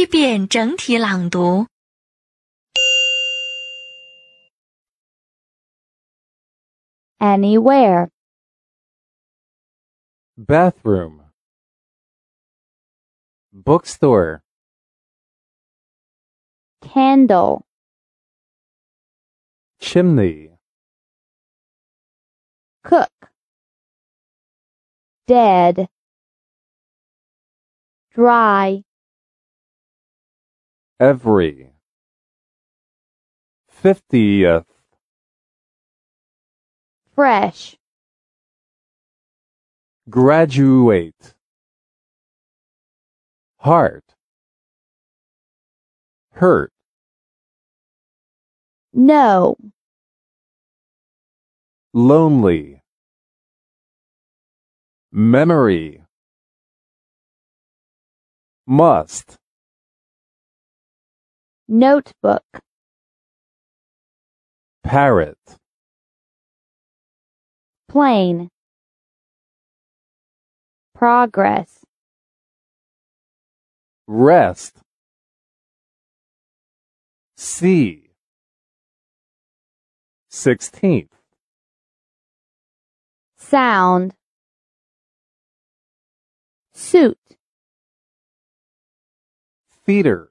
一遍整体朗读。 anywhere, bathroom, bookstore, candle, chimney, cook, dead, dry, every, fiftieth, fresh, graduate, heart, hurt, no, lonely, memory, must, notebook, parrot, plane, progress, rest, see, sixteenth, sound, suit, theater,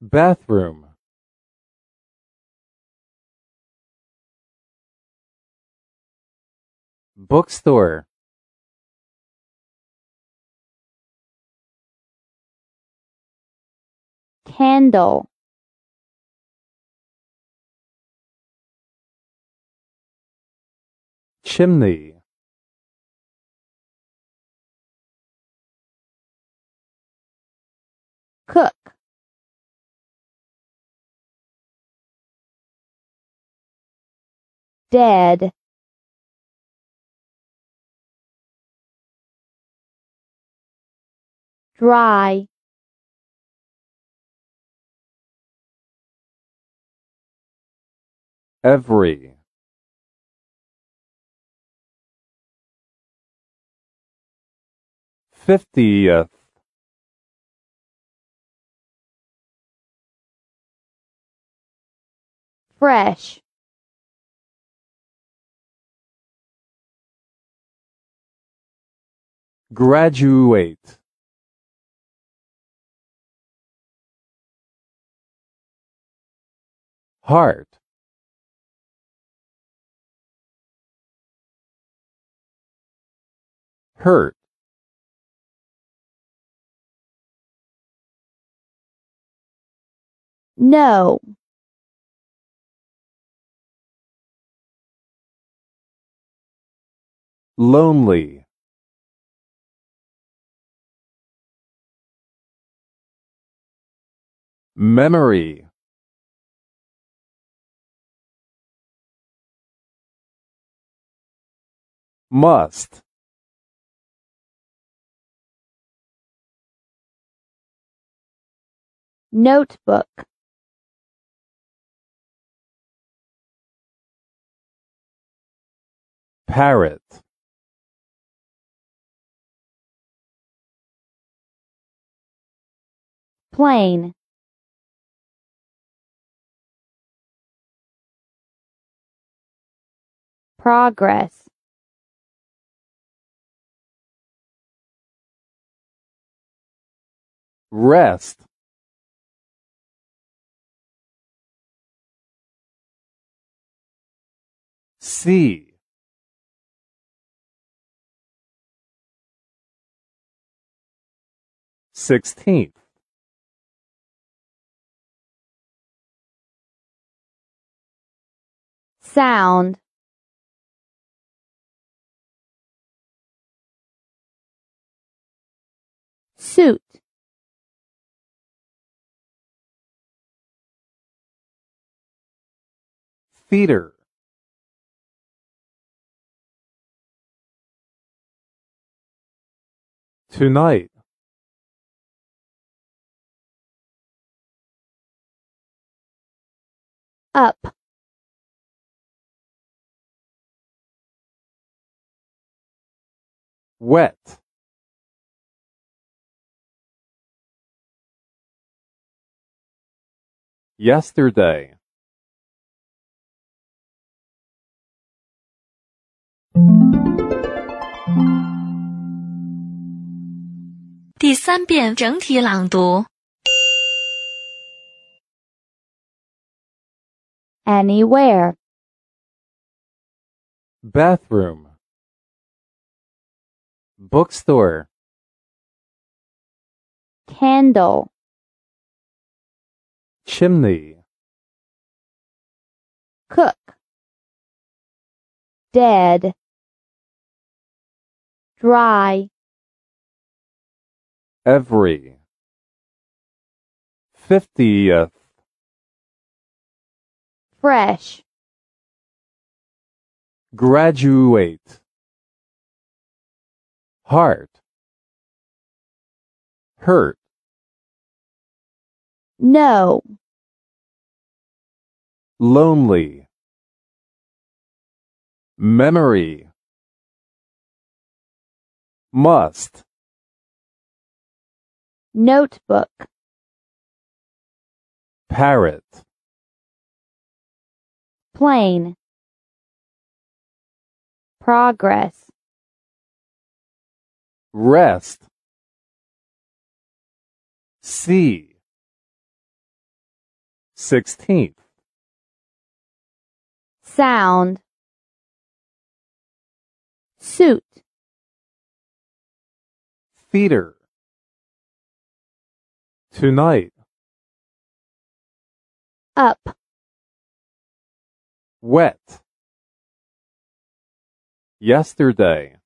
bathroom, bookstore, candle, chimney, cook, dead, dry, every, fiftieth, fresh, graduate, heart, hurt, no, lonely, memory, must, notebook, parrot, plane, progress, rest, see, sixteenth, sound, suit, theater, tonight, up, wet, yesterday Anywhere. Bathroom. Bookstore. Candle chimney, cook, dead, dry, every, fiftieth, fresh, graduate, heart, hurt, no, lonely, memory, must, notebook, parrot, plane, progress, rest, see, sixteenth, sound, suit, theater, tonight, up, wet, yesterday.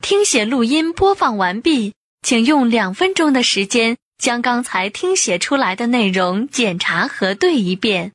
听写录音播放完毕，请用两分钟的时间 将刚才听写出来的内容检查核对一遍。